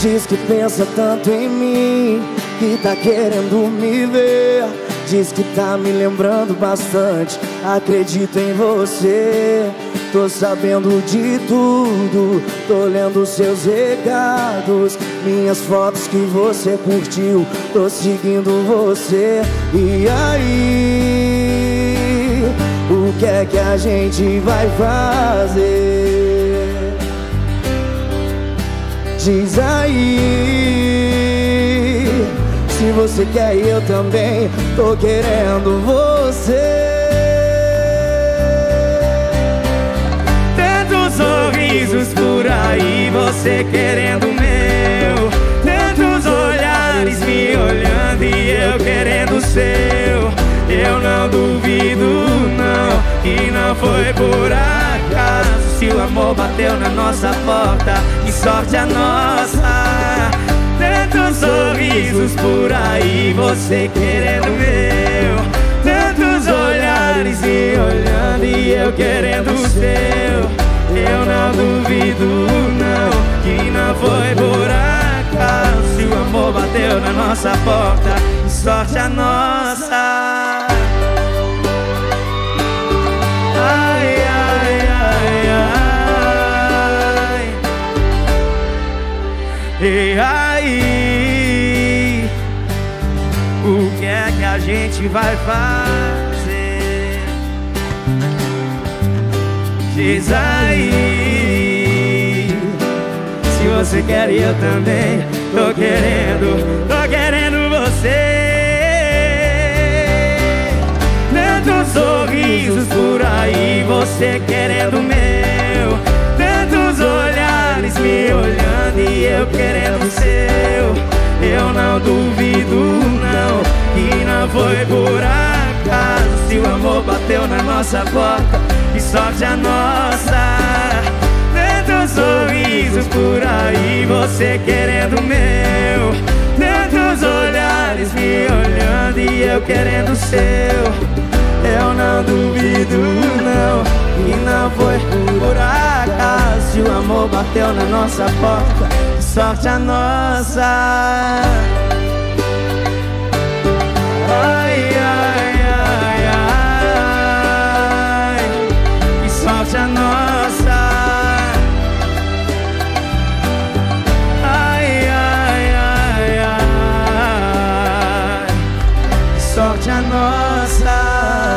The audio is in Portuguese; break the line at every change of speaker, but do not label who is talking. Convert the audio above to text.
Diz que pensa tanto em mim, que tá querendo me ver. Diz que tá me lembrando bastante. Acredito em você. Tô sabendo de tudo. Tô lendo seus recados. Minhas fotos que você curtiu. Tô seguindo você. E aí? O que é que a gente vai fazer? Diz aí. Se você quer eu também Tô querendo você.
Tantos sorrisos por aí Você querendo o meu. Tantos olhares me olhando E eu querendo o seu. Eu não duvido não Que não foi por amor bateu na nossa porta, que sorte a nossa. Tantos sorrisos por aí, você querendo meu. Tantos olhares me olhando e eu querendo o seu. Eu não duvido, não, que não foi por acaso. O amor bateu na nossa porta, que sorte a nossa. Gente vai fazer? Diz aí, se você quer eu também, tô querendo, tô querendo você. Tantos sorrisos por aí, você querendo meu, tantos olhares me olhando e eu querendo seu foi por acaso Se o amor bateu na nossa porta Que sorte a nossa. Tantos sorrisos por aí Você querendo meu. Tantos olhares me olhando E eu querendo seu. Eu não duvido não. Que não foi por acaso. Se o amor bateu na nossa porta sorte a nossa. sorte a nossa.